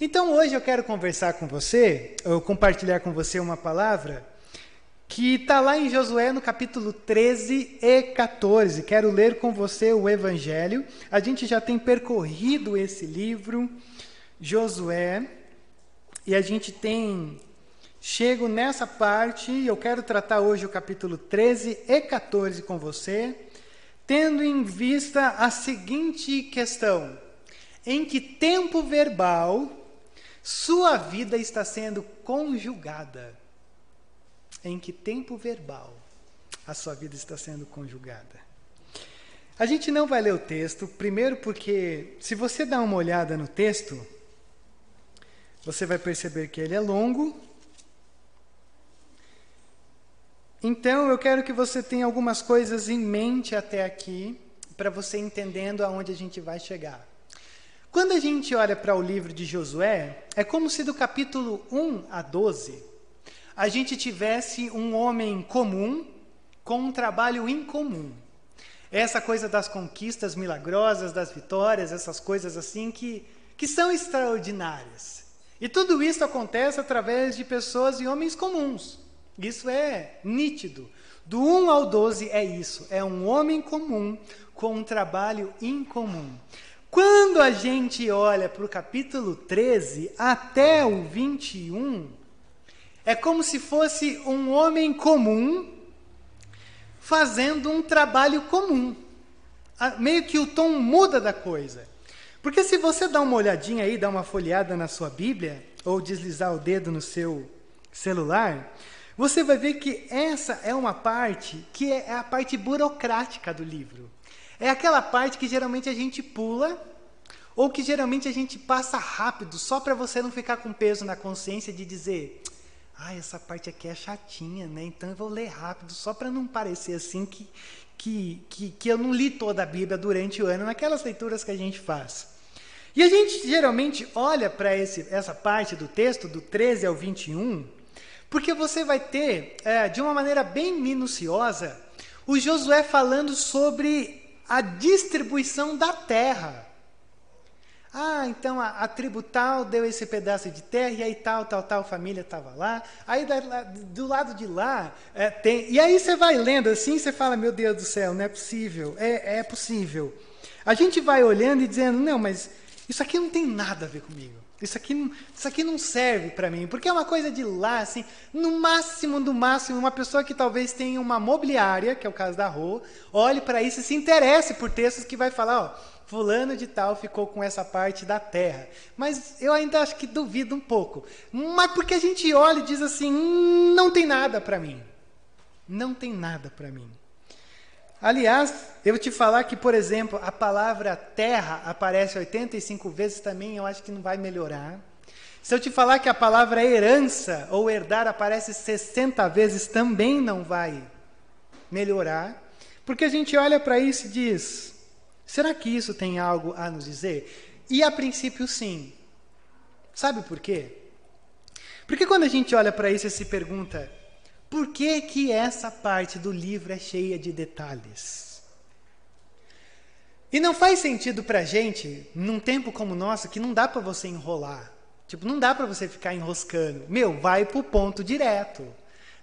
Então hoje eu quero conversar com você, ou compartilhar com você uma palavra que está lá em Josué no capítulo 13 e 14. Quero ler com você o Evangelho. A gente já tem percorrido esse livro, Josué, e a gente tem chego nessa parte. Eu quero tratar hoje o capítulo 13 e 14 com você, tendo em vista a seguinte questão: em que tempo verbal sua vida está sendo conjugada. Em que tempo verbal a sua vida está sendo conjugada? A gente não vai ler o texto, primeiro porque, se você dá uma olhada no texto, você vai perceber que ele é longo. Então, eu quero que você tenha algumas coisas em mente até aqui, para você entendendo aonde a gente vai chegar. Quando a gente olha para o livro de Josué, é como se do capítulo 1 a 12 a gente tivesse um homem comum com um trabalho incomum. Essa coisa das conquistas milagrosas, das vitórias, essas coisas assim que, que são extraordinárias. E tudo isso acontece através de pessoas e homens comuns. Isso é nítido. Do 1 ao 12 é isso: é um homem comum com um trabalho incomum. Quando a gente olha para o capítulo 13 até o 21, é como se fosse um homem comum fazendo um trabalho comum. Meio que o tom muda da coisa. Porque se você dá uma olhadinha aí, dá uma folheada na sua Bíblia, ou deslizar o dedo no seu celular, você vai ver que essa é uma parte que é a parte burocrática do livro. É aquela parte que geralmente a gente pula ou que geralmente a gente passa rápido só para você não ficar com peso na consciência de dizer, ah, essa parte aqui é chatinha, né? Então eu vou ler rápido só para não parecer assim que, que, que, que eu não li toda a Bíblia durante o ano naquelas leituras que a gente faz. E a gente geralmente olha para essa parte do texto, do 13 ao 21, porque você vai ter, é, de uma maneira bem minuciosa, o Josué falando sobre a distribuição da terra. Ah, então a, a, tribo tal deu esse pedaço de terra, e aí tal, tal, tal família estava lá. Aí da, do lado de lá é, tem. E aí você vai lendo assim, você fala: Meu Deus do céu, não é possível. É, é possível. A gente vai olhando e dizendo: Não, mas isso aqui não tem nada a ver comigo. Isso aqui, isso aqui não serve para mim, porque é uma coisa de lá, assim, no máximo, no máximo, uma pessoa que talvez tenha uma mobiliária, que é o caso da Rô, olhe para isso e se interesse por textos que vai falar, ó, fulano de tal ficou com essa parte da terra. Mas eu ainda acho que duvido um pouco. Mas porque a gente olha e diz assim, hum, não tem nada para mim. Não tem nada para mim. Aliás, eu te falar que, por exemplo, a palavra terra aparece 85 vezes também, eu acho que não vai melhorar. Se eu te falar que a palavra herança ou herdar aparece 60 vezes, também não vai melhorar. Porque a gente olha para isso e diz: será que isso tem algo a nos dizer? E a princípio, sim. Sabe por quê? Porque quando a gente olha para isso e se pergunta: por que, que essa parte do livro é cheia de detalhes? E não faz sentido para gente, num tempo como o nosso, que não dá para você enrolar. Tipo, não dá para você ficar enroscando. Meu, vai para o ponto direto.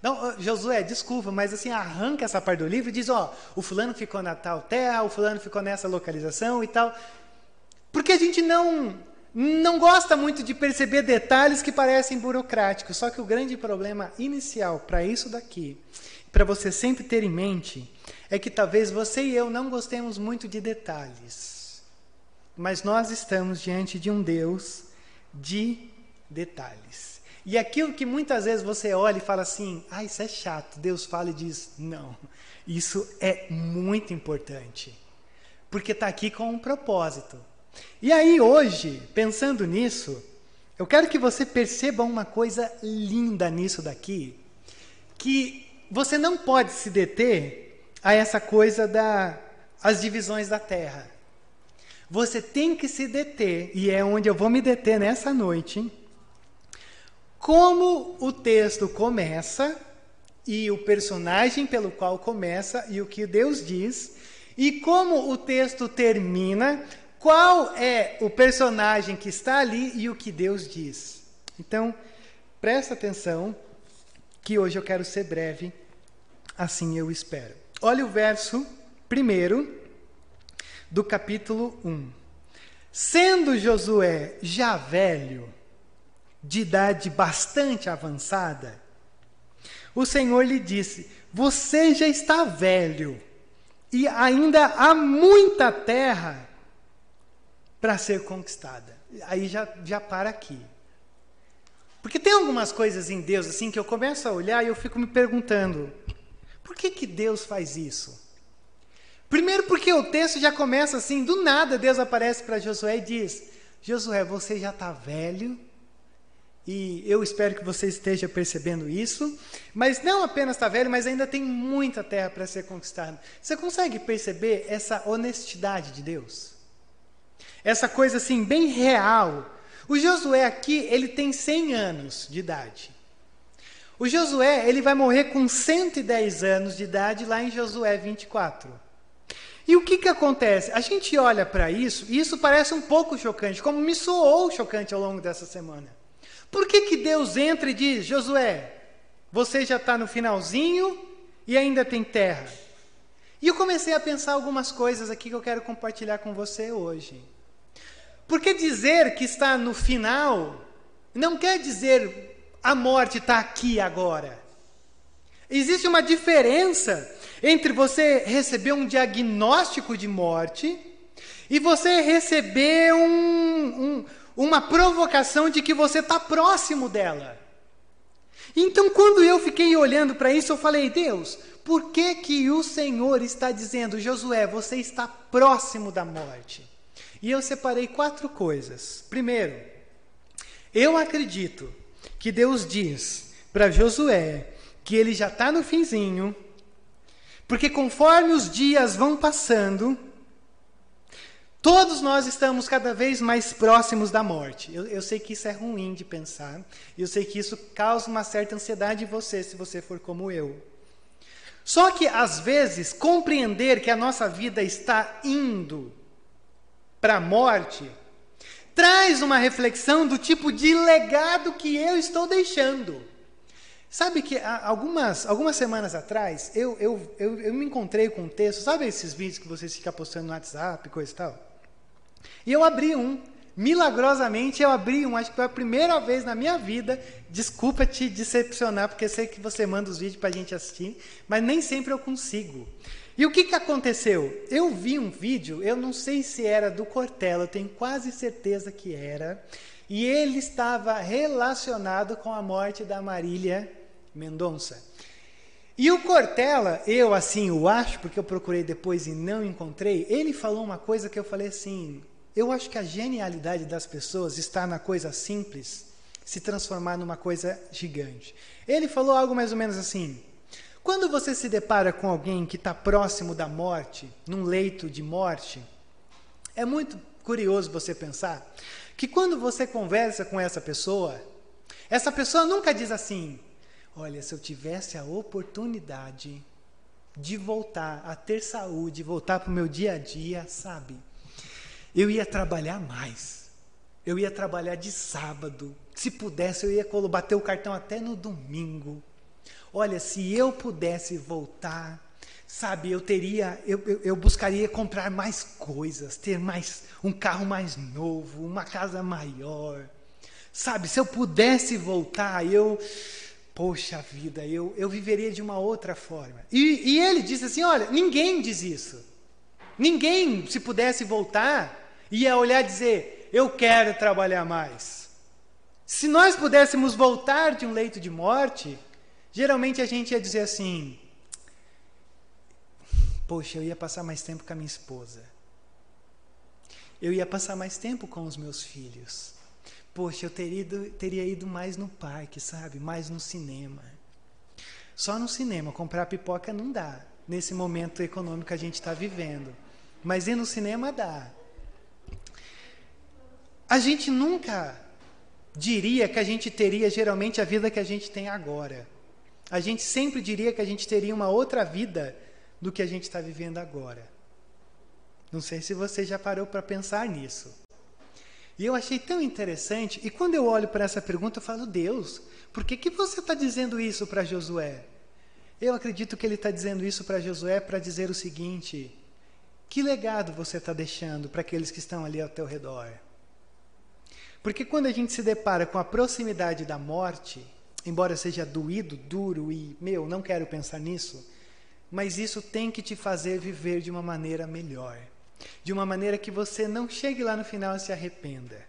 Não, Josué, desculpa, mas assim, arranca essa parte do livro e diz, ó, o fulano ficou na tal terra, o fulano ficou nessa localização e tal. Porque a gente não não gosta muito de perceber detalhes que parecem burocráticos. Só que o grande problema inicial para isso daqui, para você sempre ter em mente, é que talvez você e eu não gostemos muito de detalhes. Mas nós estamos diante de um Deus de detalhes. E aquilo que muitas vezes você olha e fala assim: ah, isso é chato. Deus fala e diz: não, isso é muito importante. Porque está aqui com um propósito. E aí, hoje, pensando nisso, eu quero que você perceba uma coisa linda nisso daqui, que você não pode se deter a essa coisa das as divisões da terra. Você tem que se deter, e é onde eu vou me deter nessa noite, como o texto começa e o personagem pelo qual começa e o que Deus diz, e como o texto termina qual é o personagem que está ali e o que Deus diz. Então, presta atenção, que hoje eu quero ser breve, assim eu espero. Olha o verso primeiro do capítulo 1. Sendo Josué já velho, de idade bastante avançada, o Senhor lhe disse: Você já está velho e ainda há muita terra para ser conquistada. Aí já, já para aqui. Porque tem algumas coisas em Deus assim que eu começo a olhar e eu fico me perguntando: por que, que Deus faz isso? Primeiro, porque o texto já começa assim, do nada Deus aparece para Josué e diz: Josué, você já está velho, e eu espero que você esteja percebendo isso, mas não apenas está velho, mas ainda tem muita terra para ser conquistada. Você consegue perceber essa honestidade de Deus? Essa coisa assim, bem real. O Josué aqui, ele tem 100 anos de idade. O Josué, ele vai morrer com 110 anos de idade lá em Josué 24. E o que, que acontece? A gente olha para isso e isso parece um pouco chocante, como me soou chocante ao longo dessa semana. Por que, que Deus entra e diz: Josué, você já está no finalzinho e ainda tem terra? E eu comecei a pensar algumas coisas aqui que eu quero compartilhar com você hoje. Porque dizer que está no final não quer dizer a morte está aqui agora. Existe uma diferença entre você receber um diagnóstico de morte e você receber um, um, uma provocação de que você está próximo dela. Então, quando eu fiquei olhando para isso, eu falei: Deus, por que, que o Senhor está dizendo, Josué, você está próximo da morte? E eu separei quatro coisas. Primeiro, eu acredito que Deus diz para Josué que ele já está no finzinho, porque conforme os dias vão passando, todos nós estamos cada vez mais próximos da morte. Eu, eu, sei que isso é ruim de pensar, eu sei que isso causa uma certa ansiedade em você, se você for como eu. Só que, às vezes, compreender que a nossa vida está indo para a morte traz uma reflexão do tipo de legado que eu estou deixando. Sabe que algumas, algumas semanas atrás eu, eu, eu, eu, me encontrei com um texto, sabe esses vídeos que vocês ficam postando no WhatsApp, coisa e tal? E eu abri um, milagrosamente eu abri um, acho que foi a primeira vez na minha vida. Desculpa te decepcionar, porque sei que você manda os vídeos para a gente assistir, mas nem sempre eu consigo. E o que, que aconteceu? Eu vi um vídeo, eu não sei se era do Cortella, eu tenho quase certeza que era, e ele estava relacionado com a morte da Marília Mendonça. E o Cortella, eu assim o acho, porque eu procurei depois e não encontrei, ele falou uma coisa que eu falei assim: eu acho que a genialidade das pessoas está na coisa simples se transformar numa coisa gigante. Ele falou algo mais ou menos assim: quando você se depara com alguém que está próximo da morte, num leito de morte, é muito curioso você pensar que quando você conversa com essa pessoa, essa pessoa nunca diz assim: Olha, se eu tivesse a oportunidade de voltar a ter saúde, voltar para o meu dia a dia, sabe? Eu ia trabalhar mais. Eu ia trabalhar de sábado. Se pudesse, eu ia bater o cartão até no domingo. Olha, se eu pudesse voltar, sabe, eu teria, eu, eu, eu, buscaria comprar mais coisas, ter mais um carro mais novo, uma casa maior. Sabe, se eu pudesse voltar, eu poxa vida, eu, eu viveria de uma outra forma. E, e ele disse assim: olha, ninguém diz isso. Ninguém, se pudesse voltar, ia olhar e dizer: eu quero trabalhar mais. Se nós pudéssemos voltar de um leito de morte, geralmente a gente ia dizer assim: Poxa, eu ia passar mais tempo com a minha esposa. Eu ia passar mais tempo com os meus filhos. Poxa, eu teria ido, teria ido mais no parque, sabe? Mais no cinema. Só no cinema, comprar pipoca não dá. Nesse momento econômico que a gente está vivendo. Mas ir no cinema dá. A gente nunca diria que a gente teria geralmente a vida que a gente tem agora. A gente sempre diria que a gente teria uma outra vida do que a gente está vivendo agora. Não sei se você já parou para pensar nisso. E eu achei tão interessante, e quando eu olho para essa pergunta, eu falo, Deus, por que, que você está dizendo isso para Josué? Eu acredito que ele está dizendo isso para Josué para dizer o seguinte: que legado você está deixando para aqueles que estão ali ao teu redor? Porque quando a gente se depara com a proximidade da morte, embora seja doído, duro e, meu, não quero pensar nisso, mas isso tem que te fazer viver de uma maneira melhor. De uma maneira que você não chegue lá no final e se arrependa.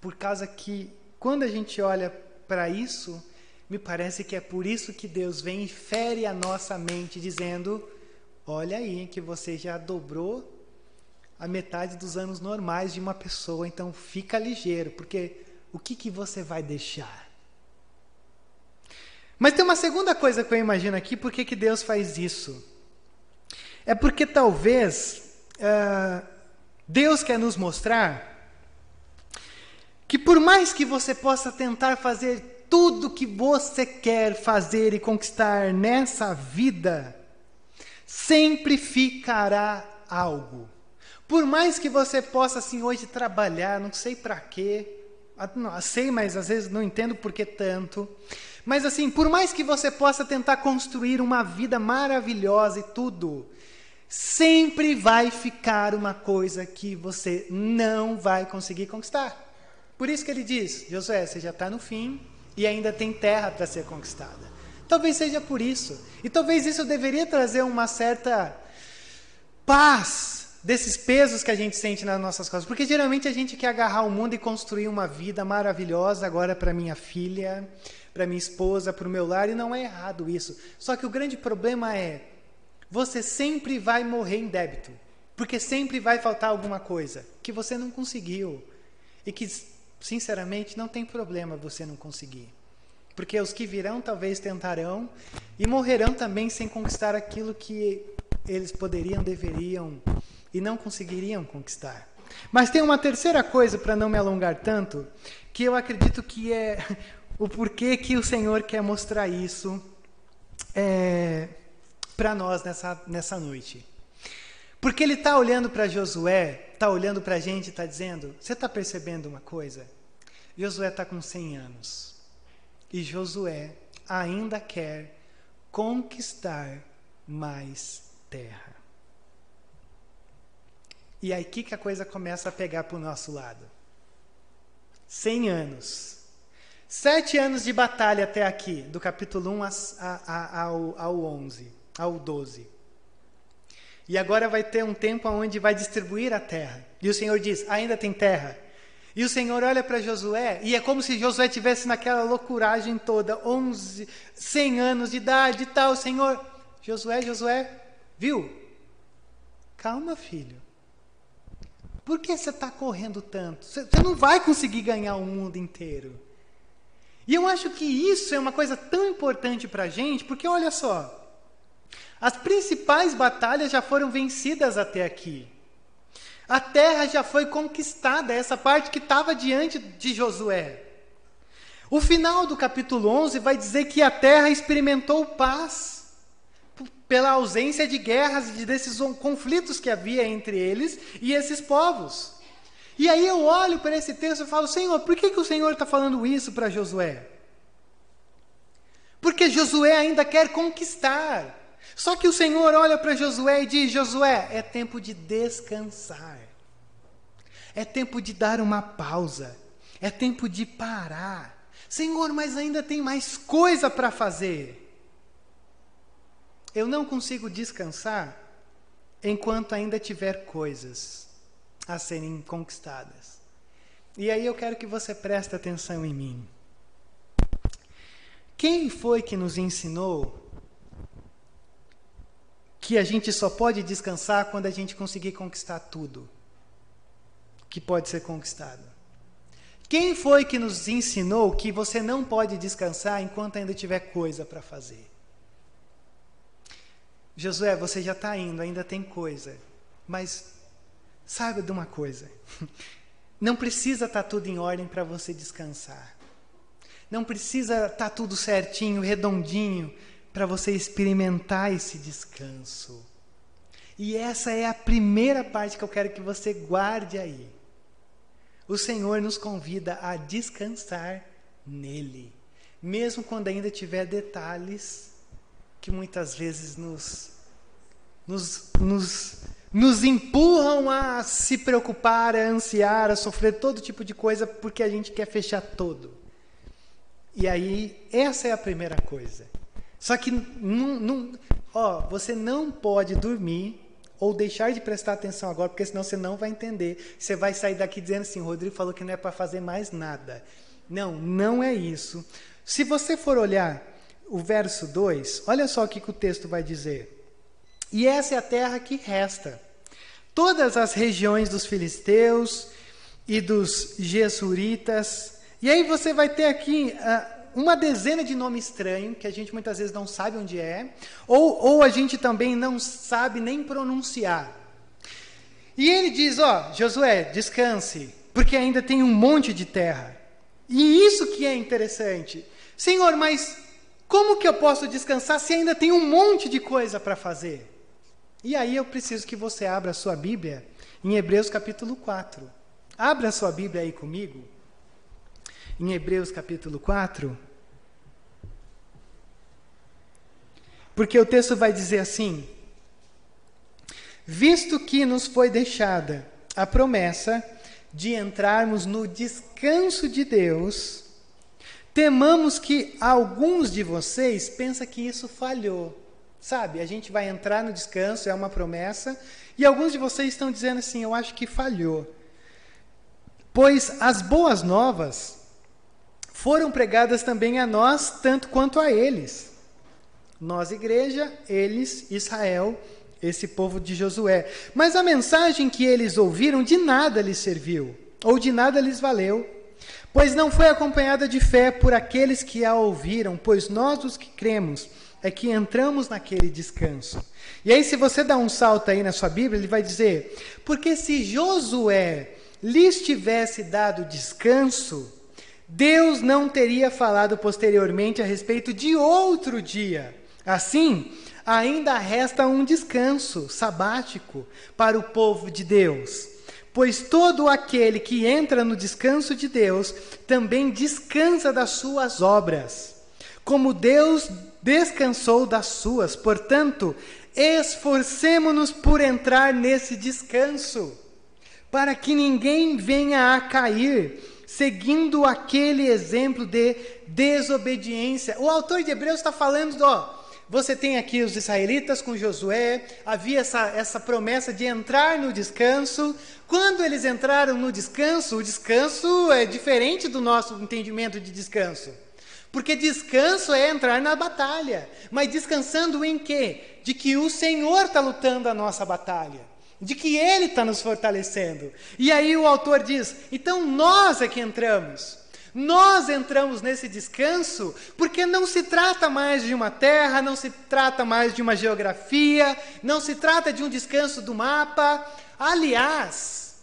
Por causa que, quando a gente olha para isso, me parece que é por isso que Deus vem e fere a nossa mente, dizendo: Olha aí, que você já dobrou a metade dos anos normais de uma pessoa, então fica ligeiro, porque o que, que você vai deixar? Mas tem uma segunda coisa que eu imagino aqui, por que, que Deus faz isso? É porque talvez uh, Deus quer nos mostrar que por mais que você possa tentar fazer tudo que você quer fazer e conquistar nessa vida, sempre ficará algo. Por mais que você possa assim hoje trabalhar, não sei para quê, ah, sei, mas às vezes não entendo por que tanto. Mas assim, por mais que você possa tentar construir uma vida maravilhosa e tudo, sempre vai ficar uma coisa que você não vai conseguir conquistar. Por isso que ele diz: Josué, você já está no fim e ainda tem terra para ser conquistada. Talvez seja por isso. E talvez isso deveria trazer uma certa paz desses pesos que a gente sente nas nossas costas. Porque geralmente a gente quer agarrar o mundo e construir uma vida maravilhosa agora para minha filha, para minha esposa, para o meu lar, e não é errado isso. Só que o grande problema é você sempre vai morrer em débito, porque sempre vai faltar alguma coisa que você não conseguiu e que, sinceramente, não tem problema você não conseguir. Porque os que virão talvez tentarão e morrerão também sem conquistar aquilo que eles poderiam, deveriam e não conseguiriam conquistar. Mas tem uma terceira coisa, para não me alongar tanto, que eu acredito que é o porquê que o Senhor quer mostrar isso. É, para nós nessa, nessa noite. Porque ele está olhando para Josué, está olhando para a gente e está dizendo: Você está percebendo uma coisa? Josué está com 100 anos. E Josué ainda quer conquistar mais terra. E aí que, que a coisa começa a pegar para o nosso lado. 100 anos. Sete anos de batalha até aqui, do capítulo 1 a, a, ao, ao 11 ao 12. E agora vai ter um tempo onde vai distribuir a terra. E o Senhor diz: ainda tem terra. E o Senhor olha para Josué, e é como se Josué tivesse naquela loucuragem toda, 11, 100 anos de idade e tal. Senhor, Josué, Josué, viu? Calma, filho. Por que você está correndo tanto? Você não vai conseguir ganhar o mundo inteiro. E eu acho que isso é uma coisa tão importante para a gente, porque olha só, as principais batalhas já foram vencidas até aqui. A terra já foi conquistada, essa parte que estava diante de Josué. O final do capítulo 11 vai dizer que a terra experimentou paz pela ausência de guerras e desses conflitos que havia entre eles e esses povos. E aí eu olho para esse texto e falo, Senhor, por que, que o Senhor está falando isso para Josué? Porque Josué ainda quer conquistar. Só que o Senhor olha para Josué e diz: Josué, é tempo de descansar. É tempo de dar uma pausa. É tempo de parar. Senhor, mas ainda tem mais coisa para fazer. Eu não consigo descansar enquanto ainda tiver coisas a serem conquistadas. E aí eu quero que você preste atenção em mim. Quem foi que nos ensinou que a gente só pode descansar quando a gente conseguir conquistar tudo que pode ser conquistado. Quem foi que nos ensinou que você não pode descansar enquanto ainda tiver coisa para fazer? Josué, você já está indo, ainda tem coisa. Mas saiba de uma coisa: não precisa estar tá tudo em ordem para você descansar. Não precisa estar tá tudo certinho, redondinho, para você experimentar esse descanso. E essa é a primeira parte que eu quero que você guarde aí. O Senhor nos convida a descansar nele, mesmo quando ainda tiver detalhes que muitas vezes nos, nos, nos, nos empurram a se preocupar, a ansiar, a sofrer todo tipo de coisa porque a gente quer fechar todo. E aí, essa é a primeira coisa. Só que não, ó, você não pode dormir ou deixar de prestar atenção agora, porque senão você não vai entender. Você vai sair daqui dizendo assim: Rodrigo falou que não é para fazer mais nada. Não, não é isso. Se você for olhar o verso 2, olha só o que, que o texto vai dizer. E essa é a terra que resta. Todas as regiões dos filisteus e dos jesuritas. E aí você vai ter aqui. Uh, uma dezena de nome estranho, que a gente muitas vezes não sabe onde é, ou, ou a gente também não sabe nem pronunciar. E ele diz: Ó, Josué, descanse, porque ainda tem um monte de terra. E isso que é interessante. Senhor, mas como que eu posso descansar se ainda tem um monte de coisa para fazer? E aí eu preciso que você abra a sua Bíblia em Hebreus capítulo 4. Abra a sua Bíblia aí comigo. Em Hebreus capítulo 4. Porque o texto vai dizer assim: Visto que nos foi deixada a promessa de entrarmos no descanso de Deus, temamos que alguns de vocês pensam que isso falhou. Sabe, a gente vai entrar no descanso, é uma promessa, e alguns de vocês estão dizendo assim: eu acho que falhou. Pois as boas novas foram pregadas também a nós, tanto quanto a eles. Nós, igreja, eles, Israel, esse povo de Josué. Mas a mensagem que eles ouviram de nada lhes serviu, ou de nada lhes valeu, pois não foi acompanhada de fé por aqueles que a ouviram, pois nós, os que cremos, é que entramos naquele descanso. E aí, se você dá um salto aí na sua Bíblia, ele vai dizer: porque se Josué lhes tivesse dado descanso, Deus não teria falado posteriormente a respeito de outro dia Assim, ainda resta um descanso sabático para o povo de Deus. Pois todo aquele que entra no descanso de Deus também descansa das suas obras, como Deus descansou das suas. Portanto, esforcemo-nos por entrar nesse descanso, para que ninguém venha a cair, seguindo aquele exemplo de desobediência. O autor de Hebreus está falando, ó, você tem aqui os israelitas com Josué, havia essa, essa promessa de entrar no descanso. Quando eles entraram no descanso, o descanso é diferente do nosso entendimento de descanso. Porque descanso é entrar na batalha. Mas descansando em quê? De que o Senhor está lutando a nossa batalha. De que Ele está nos fortalecendo. E aí o autor diz: então nós é que entramos. Nós entramos nesse descanso porque não se trata mais de uma terra, não se trata mais de uma geografia, não se trata de um descanso do mapa. Aliás,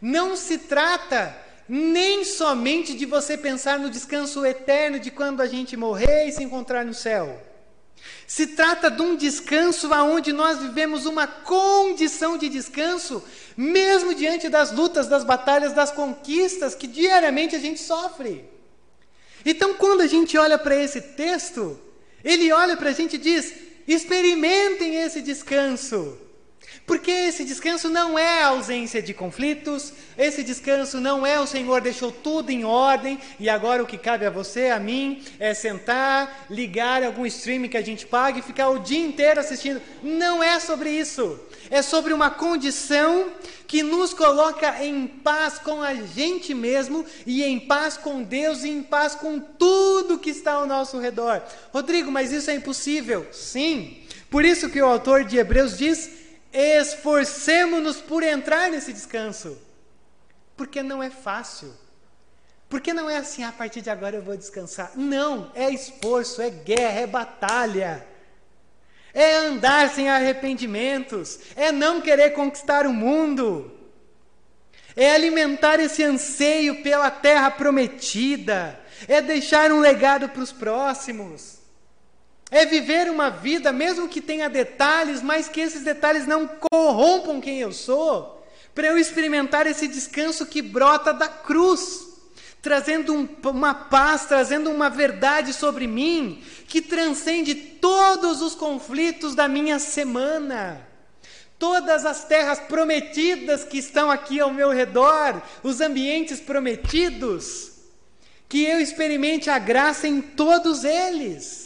não se trata nem somente de você pensar no descanso eterno de quando a gente morrer e se encontrar no céu. Se trata de um descanso aonde nós vivemos uma condição de descanso, mesmo diante das lutas, das batalhas, das conquistas que diariamente a gente sofre. Então, quando a gente olha para esse texto, ele olha para a gente e diz: experimentem esse descanso. Porque esse descanso não é a ausência de conflitos, esse descanso não é o Senhor deixou tudo em ordem e agora o que cabe a você, a mim, é sentar, ligar algum streaming que a gente paga e ficar o dia inteiro assistindo. Não é sobre isso. É sobre uma condição que nos coloca em paz com a gente mesmo e em paz com Deus e em paz com tudo que está ao nosso redor. Rodrigo, mas isso é impossível? Sim. Por isso que o autor de Hebreus diz Esforcemos-nos por entrar nesse descanso. Porque não é fácil. Porque não é assim, a partir de agora eu vou descansar. Não, é esforço, é guerra, é batalha. É andar sem arrependimentos, é não querer conquistar o mundo. É alimentar esse anseio pela terra prometida, é deixar um legado para os próximos. É viver uma vida, mesmo que tenha detalhes, mas que esses detalhes não corrompam quem eu sou, para eu experimentar esse descanso que brota da cruz, trazendo um, uma paz, trazendo uma verdade sobre mim, que transcende todos os conflitos da minha semana. Todas as terras prometidas que estão aqui ao meu redor, os ambientes prometidos, que eu experimente a graça em todos eles.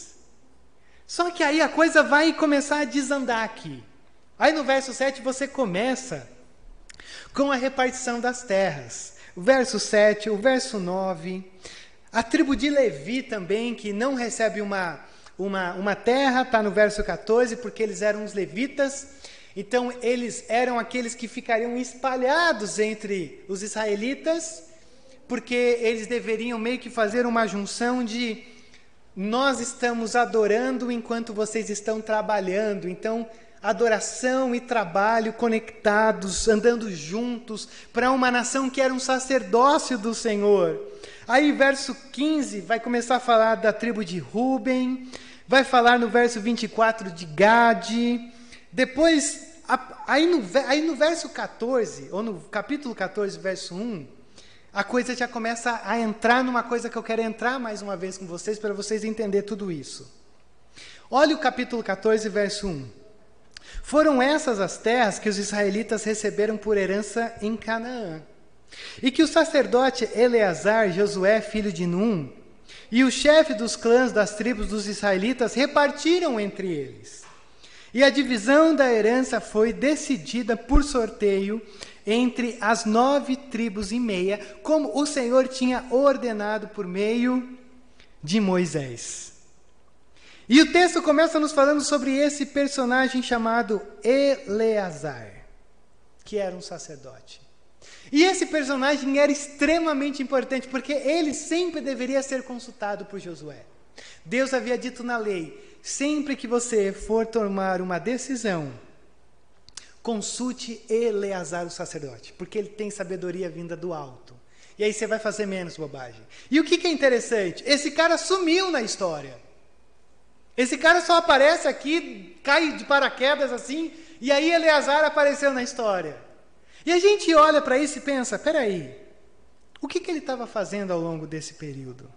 Só que aí a coisa vai começar a desandar aqui. Aí no verso 7 você começa com a repartição das terras. O verso 7, o verso 9. A tribo de Levi também, que não recebe uma, uma, uma terra, está no verso 14, porque eles eram os levitas. Então, eles eram aqueles que ficariam espalhados entre os israelitas, porque eles deveriam meio que fazer uma junção de nós estamos adorando enquanto vocês estão trabalhando. Então, adoração e trabalho conectados, andando juntos, para uma nação que era um sacerdócio do Senhor. Aí, verso 15, vai começar a falar da tribo de Ruben, vai falar no verso 24 de Gade. Depois, aí no, aí no verso 14, ou no capítulo 14, verso 1, a coisa já começa a entrar numa coisa que eu quero entrar mais uma vez com vocês para vocês entenderem tudo isso. Olha o capítulo 14, verso 1. Foram essas as terras que os israelitas receberam por herança em Canaã. E que o sacerdote Eleazar, Josué, filho de Num, e o chefe dos clãs das tribos dos israelitas repartiram entre eles. E a divisão da herança foi decidida por sorteio entre as nove tribos e meia, como o Senhor tinha ordenado por meio de Moisés. E o texto começa nos falando sobre esse personagem chamado Eleazar, que era um sacerdote. E esse personagem era extremamente importante, porque ele sempre deveria ser consultado por Josué. Deus havia dito na lei: sempre que você for tomar uma decisão, consulte Eleazar o sacerdote, porque ele tem sabedoria vinda do alto. E aí você vai fazer menos bobagem. E o que, que é interessante? Esse cara sumiu na história. Esse cara só aparece aqui, cai de paraquedas assim, e aí Eleazar apareceu na história. E a gente olha para isso e pensa: peraí, o que, que ele estava fazendo ao longo desse período?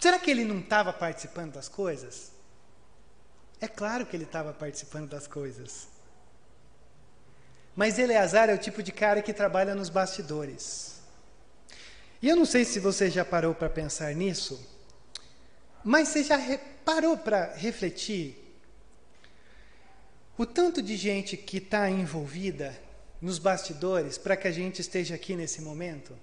Será que ele não estava participando das coisas? É claro que ele estava participando das coisas. Mas Eleazar é o tipo de cara que trabalha nos bastidores. E eu não sei se você já parou para pensar nisso, mas você já parou para refletir o tanto de gente que está envolvida nos bastidores para que a gente esteja aqui nesse momento?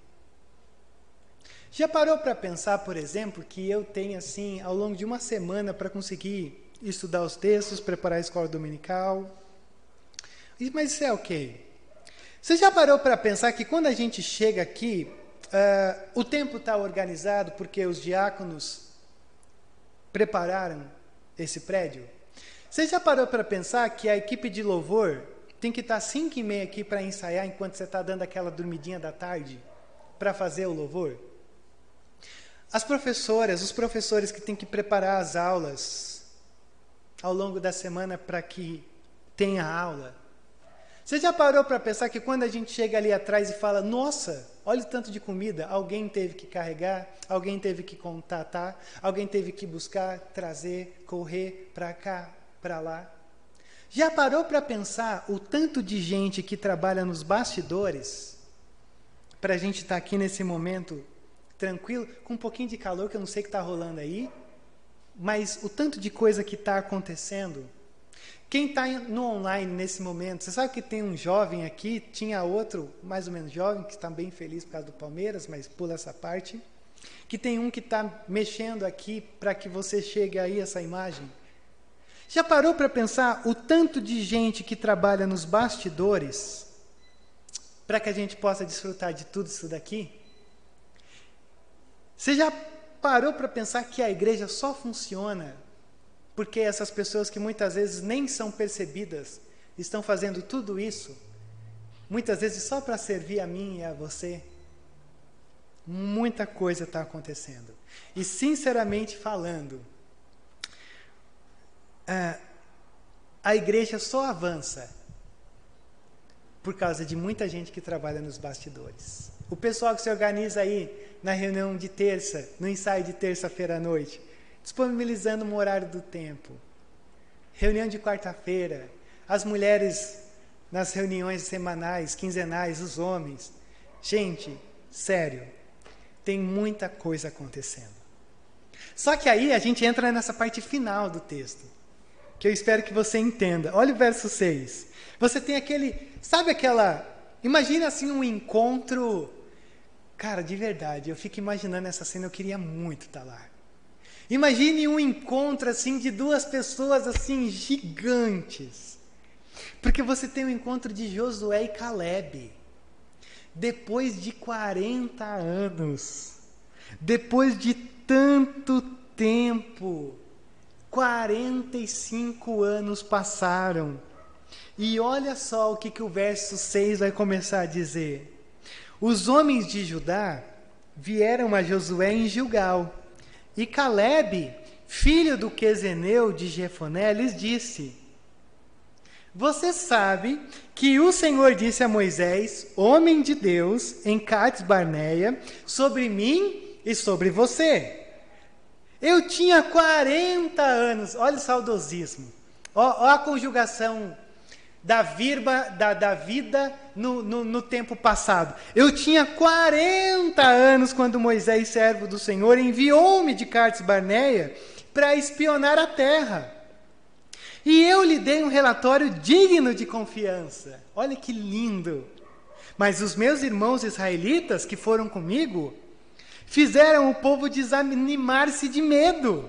Já parou para pensar, por exemplo, que eu tenho assim, ao longo de uma semana para conseguir estudar os textos, preparar a escola dominical, mas isso é ok. Você já parou para pensar que quando a gente chega aqui, uh, o tempo está organizado porque os diáconos prepararam esse prédio? Você já parou para pensar que a equipe de louvor tem que estar tá 5 e meia aqui para ensaiar enquanto você está dando aquela dormidinha da tarde para fazer o louvor? As professoras, os professores que têm que preparar as aulas ao longo da semana para que tenha aula. Você já parou para pensar que quando a gente chega ali atrás e fala, nossa, olha o tanto de comida, alguém teve que carregar, alguém teve que contatar, alguém teve que buscar, trazer, correr para cá, para lá? Já parou para pensar o tanto de gente que trabalha nos bastidores para a gente estar tá aqui nesse momento tranquilo, com um pouquinho de calor que eu não sei o que está rolando aí, mas o tanto de coisa que está acontecendo? Quem está no online nesse momento, você sabe que tem um jovem aqui, tinha outro mais ou menos jovem, que está bem feliz por causa do Palmeiras, mas pula essa parte. Que tem um que está mexendo aqui para que você chegue aí essa imagem. Já parou para pensar o tanto de gente que trabalha nos bastidores para que a gente possa desfrutar de tudo isso daqui? Você já parou para pensar que a igreja só funciona porque essas pessoas que muitas vezes nem são percebidas estão fazendo tudo isso, muitas vezes só para servir a mim e a você. Muita coisa está acontecendo. E, sinceramente falando, ah, a igreja só avança por causa de muita gente que trabalha nos bastidores. O pessoal que se organiza aí na reunião de terça, no ensaio de terça-feira à noite, disponibilizando um horário do tempo. Reunião de quarta-feira, as mulheres nas reuniões semanais, quinzenais, os homens. Gente, sério, tem muita coisa acontecendo. Só que aí a gente entra nessa parte final do texto, que eu espero que você entenda. Olha o verso 6. Você tem aquele, sabe aquela, imagina assim um encontro Cara, de verdade, eu fico imaginando essa cena, eu queria muito estar lá. Imagine um encontro assim de duas pessoas assim gigantes. Porque você tem o um encontro de Josué e Caleb. Depois de 40 anos. Depois de tanto tempo. 45 anos passaram. E olha só o que, que o verso 6 vai começar a dizer. Os homens de Judá vieram a Josué em Gilgal, e Caleb, filho do Quezeneu de Jefoné, lhes disse: Você sabe que o Senhor disse a Moisés, homem de Deus, em Cades Barneia, sobre mim e sobre você. Eu tinha 40 anos, olha o saudosismo, olha a conjugação da, virba, da, da vida no, no, no, tempo passado. Eu tinha 40 anos quando Moisés, servo do Senhor, enviou-me de Cartes Barneia para espionar a terra. E eu lhe dei um relatório digno de confiança. Olha que lindo! Mas os meus irmãos israelitas que foram comigo fizeram o povo desanimar-se de medo.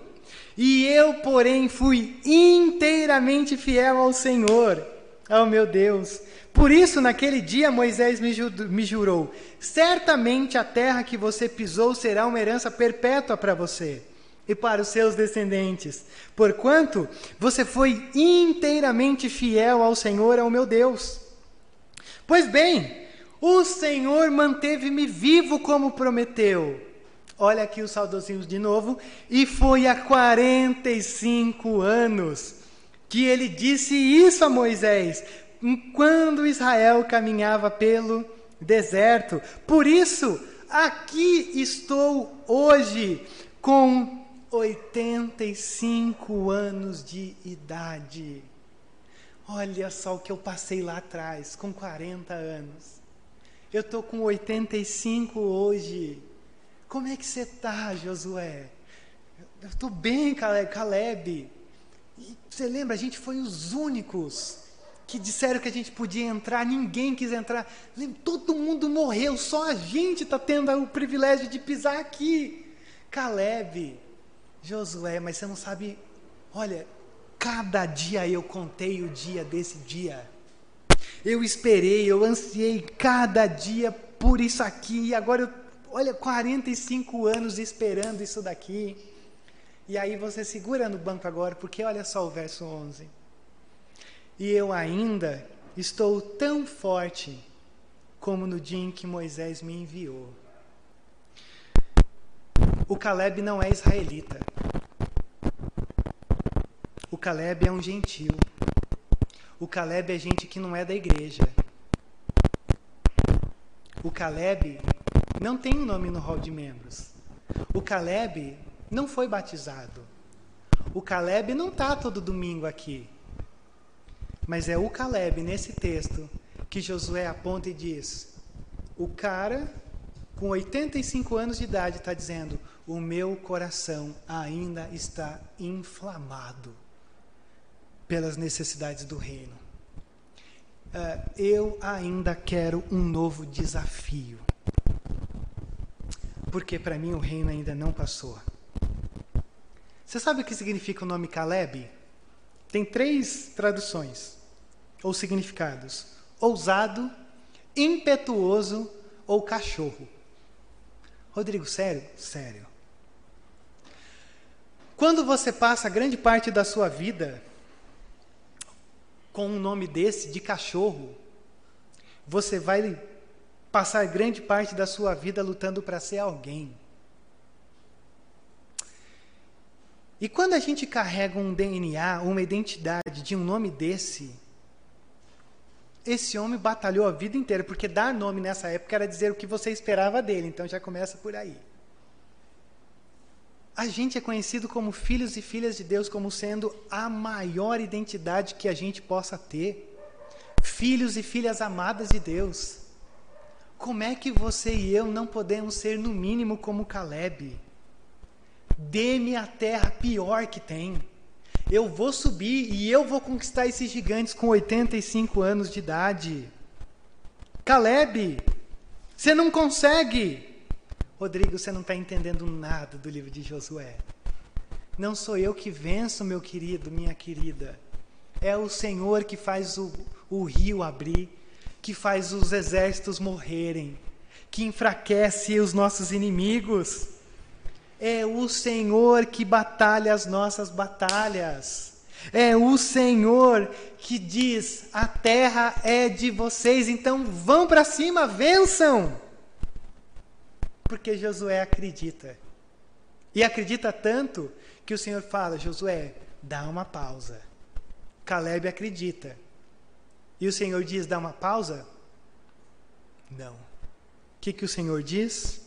E eu, porém, fui inteiramente fiel ao Senhor Oh, meu Deus! Por isso, naquele dia, Moisés me, ju me jurou: certamente a terra que você pisou será uma herança perpétua para você e para os seus descendentes, porquanto você foi inteiramente fiel ao Senhor, ao meu Deus. Pois bem, o Senhor manteve-me vivo como prometeu. Olha aqui os saudosinhos de novo. E foi há 45 anos que ele disse isso a Moisés, quando Israel caminhava pelo deserto. Por isso, aqui estou hoje com 85 anos de idade. Olha só o que eu passei lá atrás, com 40 anos. Eu estou com 85 hoje. Como é que você está, Josué? Eu estou bem, Caleb. E você lembra, a gente foi os únicos que disseram que a gente podia entrar, ninguém quis entrar. Lembra, todo mundo morreu, só a gente está tendo o privilégio de pisar aqui. Caleb, Josué, mas você não sabe. Olha, cada dia eu contei o dia desse dia. Eu esperei, eu ansiei cada dia por isso aqui, e agora eu, olha, 45 anos esperando isso daqui. E aí você segura no banco agora, porque olha só o verso 11. E eu ainda estou tão forte como no dia em que Moisés me enviou. O Caleb não é israelita. O Caleb é um gentil. O Caleb é gente que não é da igreja. O Caleb não tem um nome no hall de membros. O Caleb não foi batizado. O Caleb não está todo domingo aqui. Mas é o Caleb, nesse texto, que Josué aponta e diz: o cara com 85 anos de idade está dizendo: o meu coração ainda está inflamado pelas necessidades do reino. Uh, eu ainda quero um novo desafio. Porque para mim o reino ainda não passou. Você sabe o que significa o nome Caleb? Tem três traduções ou significados: ousado, impetuoso ou cachorro. Rodrigo, sério? Sério. Quando você passa grande parte da sua vida com um nome desse, de cachorro, você vai passar grande parte da sua vida lutando para ser alguém. E quando a gente carrega um DNA, uma identidade de um nome desse, esse homem batalhou a vida inteira, porque dar nome nessa época era dizer o que você esperava dele, então já começa por aí. A gente é conhecido como filhos e filhas de Deus, como sendo a maior identidade que a gente possa ter. Filhos e filhas amadas de Deus. Como é que você e eu não podemos ser, no mínimo, como Caleb? Dê-me a terra pior que tem. Eu vou subir e eu vou conquistar esses gigantes com 85 anos de idade. Caleb, você não consegue. Rodrigo, você não está entendendo nada do livro de Josué. Não sou eu que venço, meu querido, minha querida. É o Senhor que faz o, o rio abrir, que faz os exércitos morrerem, que enfraquece os nossos inimigos. É o Senhor que batalha as nossas batalhas. É o Senhor que diz: a terra é de vocês, então vão para cima, vençam porque Josué acredita. E acredita tanto que o Senhor fala: Josué, dá uma pausa. Caleb acredita. E o Senhor diz: dá uma pausa? Não. O que, que o Senhor diz?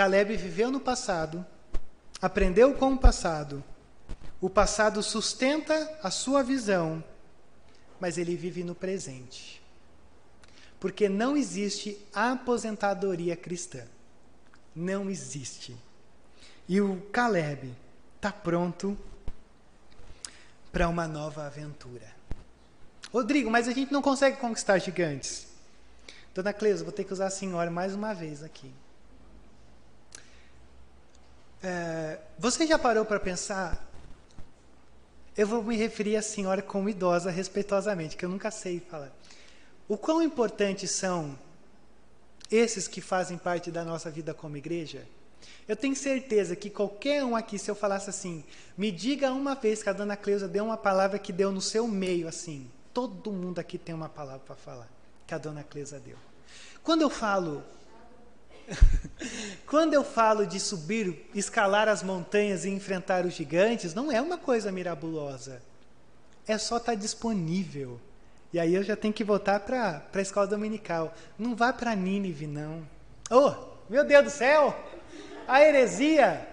Caleb viveu no passado, aprendeu com o passado. O passado sustenta a sua visão, mas ele vive no presente. Porque não existe aposentadoria cristã. Não existe. E o Caleb está pronto para uma nova aventura. Rodrigo, mas a gente não consegue conquistar gigantes. Dona Cleusa, vou ter que usar a senhora mais uma vez aqui. É, você já parou para pensar? Eu vou me referir à senhora como idosa respeitosamente, que eu nunca sei falar. O quão importantes são esses que fazem parte da nossa vida como igreja? Eu tenho certeza que qualquer um aqui, se eu falasse assim, me diga uma vez que a dona Cleusa deu uma palavra que deu no seu meio, assim. Todo mundo aqui tem uma palavra para falar, que a dona Cleusa deu. Quando eu falo. quando eu falo de subir, escalar as montanhas e enfrentar os gigantes, não é uma coisa mirabulosa. É só estar tá disponível. E aí eu já tenho que voltar para a escola dominical. Não vá para Nínive, não. Oh, meu Deus do céu! A heresia!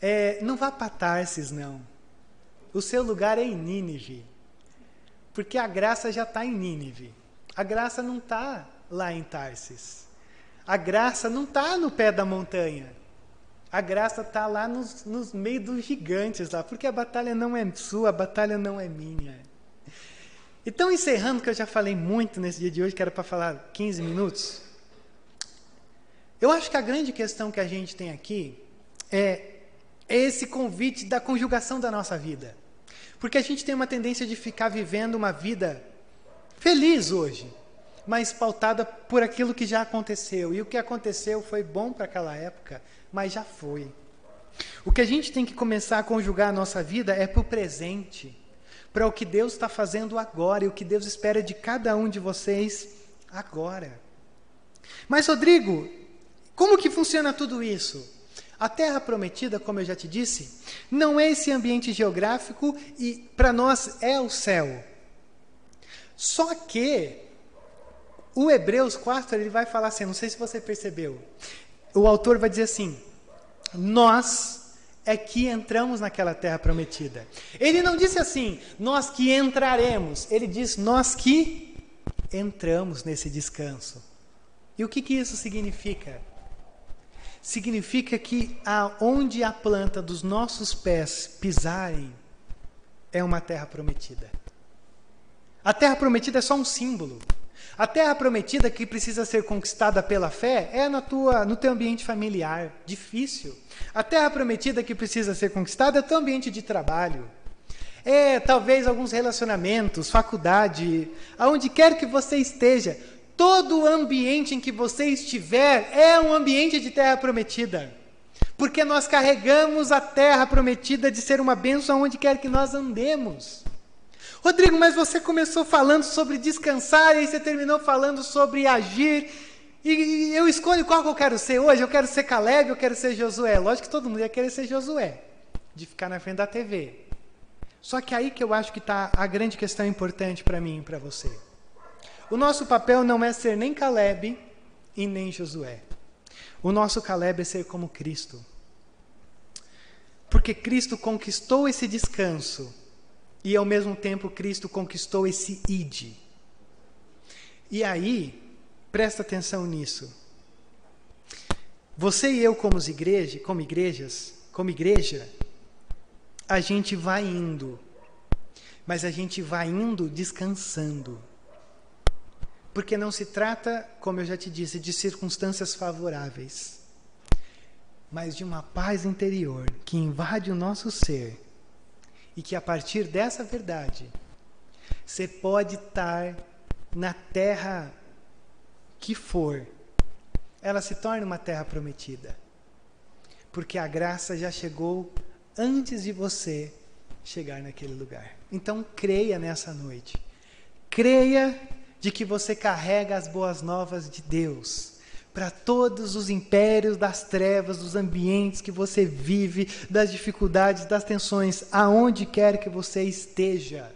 É, não vá para Tarsis, não. O seu lugar é em Nínive. Porque a graça já está em Nínive. A graça não está lá em Tarsis. A graça não está no pé da montanha. A graça está lá nos, nos meios dos gigantes lá. Porque a batalha não é sua, a batalha não é minha. Então, encerrando, que eu já falei muito nesse dia de hoje, que era para falar 15 minutos. Eu acho que a grande questão que a gente tem aqui é, é esse convite da conjugação da nossa vida. Porque a gente tem uma tendência de ficar vivendo uma vida feliz hoje, mas pautada por aquilo que já aconteceu. E o que aconteceu foi bom para aquela época, mas já foi. O que a gente tem que começar a conjugar a nossa vida é para o presente para o que Deus está fazendo agora e o que Deus espera de cada um de vocês agora. Mas, Rodrigo, como que funciona tudo isso? A terra prometida, como eu já te disse, não é esse ambiente geográfico e para nós é o céu. Só que o Hebreus 4 ele vai falar assim, não sei se você percebeu. O autor vai dizer assim: Nós é que entramos naquela terra prometida. Ele não disse assim, nós que entraremos. Ele diz, nós que entramos nesse descanso. E o que, que isso significa? Significa que aonde a planta dos nossos pés pisarem é uma terra prometida. A terra prometida é só um símbolo. A terra prometida que precisa ser conquistada pela fé é na tua, no teu ambiente familiar, difícil. A terra prometida que precisa ser conquistada é o teu ambiente de trabalho. É talvez alguns relacionamentos, faculdade, aonde quer que você esteja, todo ambiente em que você estiver é um ambiente de terra prometida. Porque nós carregamos a terra prometida de ser uma bênção aonde quer que nós andemos. Rodrigo, mas você começou falando sobre descansar e você terminou falando sobre agir. E eu escolho qual que eu quero ser hoje. Eu quero ser Caleb, eu quero ser Josué. Lógico que todo mundo ia querer ser Josué. de ficar na frente da TV. Só que aí que eu acho que está a grande questão importante para mim e para você. O nosso papel não é ser nem Caleb e nem Josué. O nosso Caleb é ser como Cristo. Porque Cristo conquistou esse descanso e ao mesmo tempo Cristo conquistou esse id. E aí, presta atenção nisso. Você e eu como igreja, como igrejas, como igreja, a gente vai indo. Mas a gente vai indo descansando. Porque não se trata, como eu já te disse, de circunstâncias favoráveis, mas de uma paz interior que invade o nosso ser e que a partir dessa verdade você pode estar na terra que for, ela se torna uma terra prometida. Porque a graça já chegou antes de você chegar naquele lugar. Então creia nessa noite. Creia de que você carrega as boas novas de Deus para todos os impérios das trevas, dos ambientes que você vive, das dificuldades, das tensões, aonde quer que você esteja.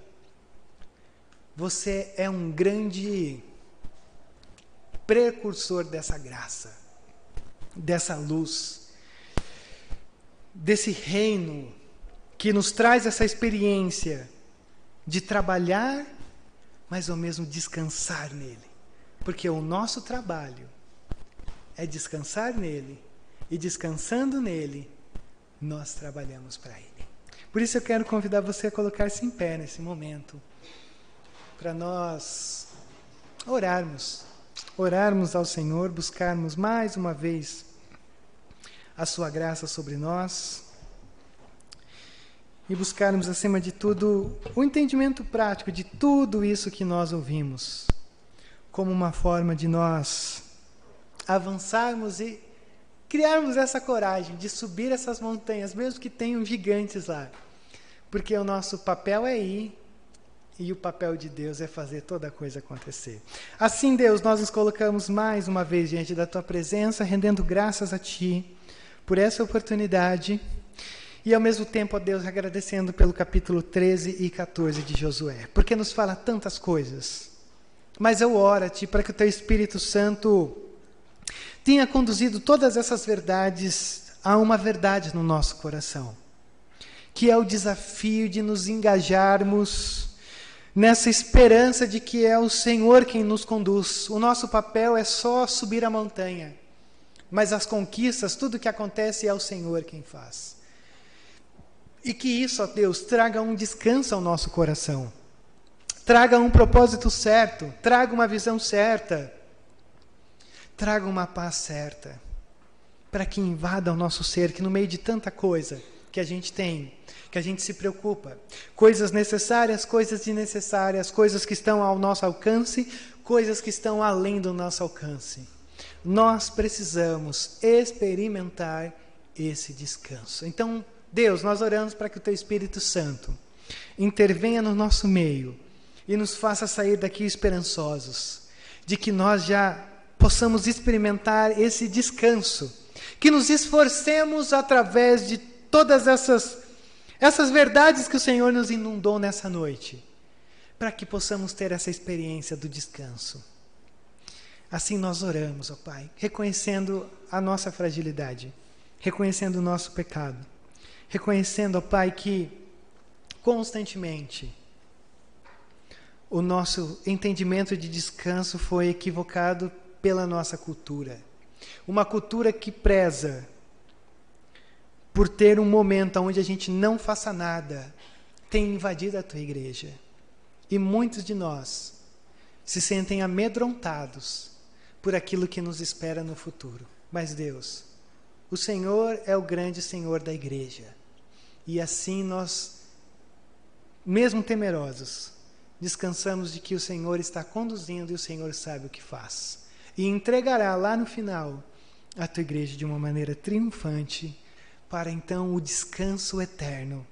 Você é um grande precursor dessa graça, dessa luz, desse reino que nos traz essa experiência de trabalhar mas ao mesmo descansar nele. Porque o nosso trabalho é descansar nele, e descansando nele, nós trabalhamos para ele. Por isso eu quero convidar você a colocar-se em pé nesse momento, para nós orarmos, orarmos ao Senhor, buscarmos mais uma vez a sua graça sobre nós. E buscarmos, acima de tudo, o entendimento prático de tudo isso que nós ouvimos, como uma forma de nós avançarmos e criarmos essa coragem de subir essas montanhas, mesmo que tenham gigantes lá. Porque o nosso papel é ir e o papel de Deus é fazer toda a coisa acontecer. Assim, Deus, nós nos colocamos mais uma vez diante da tua presença, rendendo graças a ti por essa oportunidade e ao mesmo tempo, a Deus, agradecendo pelo capítulo 13 e 14 de Josué, porque nos fala tantas coisas. Mas eu oro a Ti para que o Teu Espírito Santo tenha conduzido todas essas verdades a uma verdade no nosso coração, que é o desafio de nos engajarmos nessa esperança de que é o Senhor quem nos conduz. O nosso papel é só subir a montanha, mas as conquistas, tudo que acontece é o Senhor quem faz. E que isso, ó Deus, traga um descanso ao nosso coração. Traga um propósito certo, traga uma visão certa. Traga uma paz certa. Para que invada o nosso ser, que no meio de tanta coisa que a gente tem, que a gente se preocupa, coisas necessárias, coisas desnecessárias, coisas que estão ao nosso alcance, coisas que estão além do nosso alcance. Nós precisamos experimentar esse descanso. Então, Deus, nós oramos para que o Teu Espírito Santo intervenha no nosso meio e nos faça sair daqui esperançosos, de que nós já possamos experimentar esse descanso, que nos esforcemos através de todas essas essas verdades que o Senhor nos inundou nessa noite, para que possamos ter essa experiência do descanso. Assim nós oramos, ó Pai, reconhecendo a nossa fragilidade, reconhecendo o nosso pecado reconhecendo, ó Pai, que constantemente o nosso entendimento de descanso foi equivocado pela nossa cultura. Uma cultura que preza por ter um momento onde a gente não faça nada, tem invadido a tua igreja. E muitos de nós se sentem amedrontados por aquilo que nos espera no futuro. Mas Deus, o Senhor é o grande Senhor da igreja. E assim nós, mesmo temerosos, descansamos de que o Senhor está conduzindo e o Senhor sabe o que faz. E entregará lá no final a tua igreja de uma maneira triunfante, para então o descanso eterno,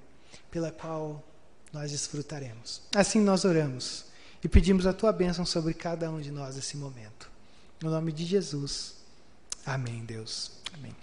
pela qual nós desfrutaremos. Assim nós oramos e pedimos a tua bênção sobre cada um de nós nesse momento. No nome de Jesus. Amém, Deus. Amém.